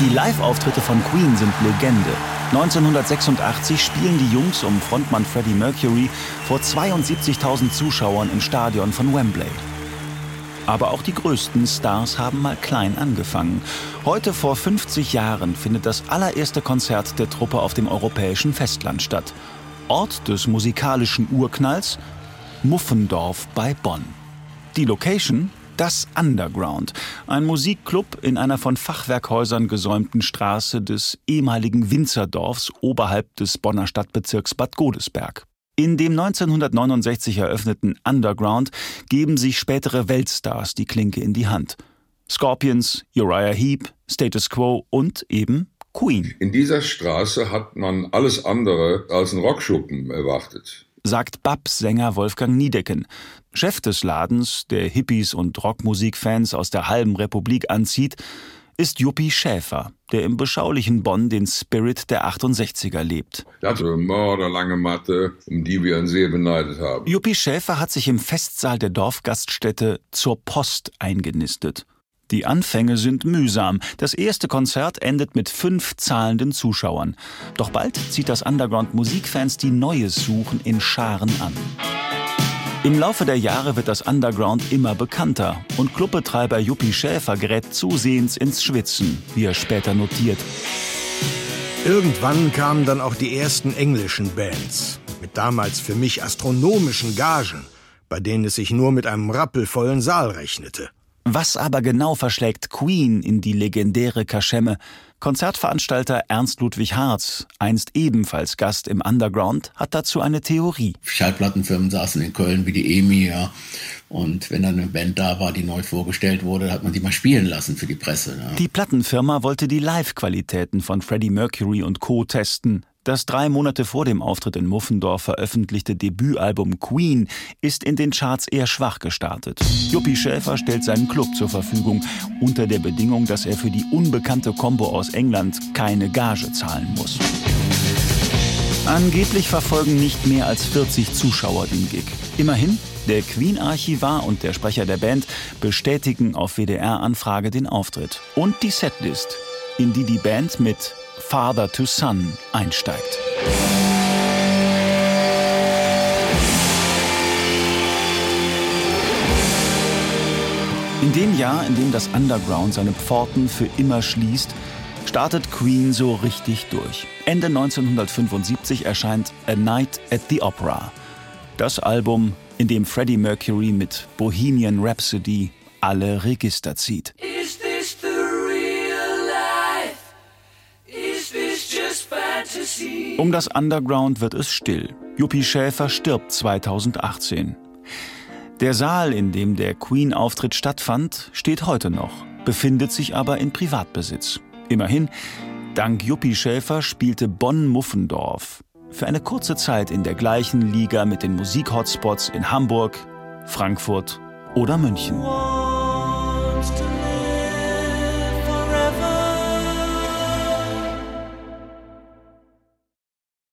Die Live-Auftritte von Queen sind Legende. 1986 spielen die Jungs um Frontmann Freddie Mercury vor 72.000 Zuschauern im Stadion von Wembley. Aber auch die größten Stars haben mal klein angefangen. Heute vor 50 Jahren findet das allererste Konzert der Truppe auf dem europäischen Festland statt. Ort des musikalischen Urknalls Muffendorf bei Bonn. Die Location das Underground, ein Musikclub in einer von Fachwerkhäusern gesäumten Straße des ehemaligen Winzerdorfs oberhalb des Bonner Stadtbezirks Bad Godesberg. In dem 1969 eröffneten Underground geben sich spätere Weltstars die Klinke in die Hand. Scorpions, Uriah Heep, Status Quo und eben Queen. In dieser Straße hat man alles andere als einen Rockschuppen erwartet sagt Babs-Sänger Wolfgang Niedecken, Chef des Ladens, der Hippies und Rockmusikfans aus der halben Republik anzieht, ist Juppie Schäfer, der im beschaulichen Bonn den Spirit der 68er lebt. Hatte eine morderlange Matte, um die wir ihn sehr beneidet haben. Juppie Schäfer hat sich im Festsaal der Dorfgaststätte zur Post eingenistet. Die Anfänge sind mühsam. Das erste Konzert endet mit fünf zahlenden Zuschauern. Doch bald zieht das Underground-Musikfans, die Neues suchen, in Scharen an. Im Laufe der Jahre wird das Underground immer bekannter und Clubbetreiber Juppie Schäfer gerät zusehends ins Schwitzen, wie er später notiert. Irgendwann kamen dann auch die ersten englischen Bands mit damals für mich astronomischen Gagen, bei denen es sich nur mit einem rappelvollen Saal rechnete. Was aber genau verschlägt Queen in die legendäre Kaschemme? Konzertveranstalter Ernst Ludwig Harz, einst ebenfalls Gast im Underground, hat dazu eine Theorie. Schallplattenfirmen saßen in Köln wie die EMI, ja. Und wenn dann eine Band da war, die neu vorgestellt wurde, hat man die mal spielen lassen für die Presse. Ja. Die Plattenfirma wollte die Live-Qualitäten von Freddie Mercury und Co. testen. Das drei Monate vor dem Auftritt in Muffendorf veröffentlichte Debütalbum Queen ist in den Charts eher schwach gestartet. Juppie Schäfer stellt seinen Club zur Verfügung, unter der Bedingung, dass er für die unbekannte Combo aus England keine Gage zahlen muss. Angeblich verfolgen nicht mehr als 40 Zuschauer den Gig. Immerhin, der Queen-Archivar und der Sprecher der Band bestätigen auf WDR-Anfrage den Auftritt und die Setlist, in die die Band mit Father to Son einsteigt. In dem Jahr, in dem das Underground seine Pforten für immer schließt, startet Queen so richtig durch. Ende 1975 erscheint A Night at the Opera. Das Album, in dem Freddie Mercury mit Bohemian Rhapsody alle Register zieht. Um das Underground wird es still. Juppie Schäfer stirbt 2018. Der Saal, in dem der Queen-Auftritt stattfand, steht heute noch, befindet sich aber in Privatbesitz. Immerhin, dank Juppie Schäfer spielte Bonn-Muffendorf für eine kurze Zeit in der gleichen Liga mit den Musik-Hotspots in Hamburg, Frankfurt oder München.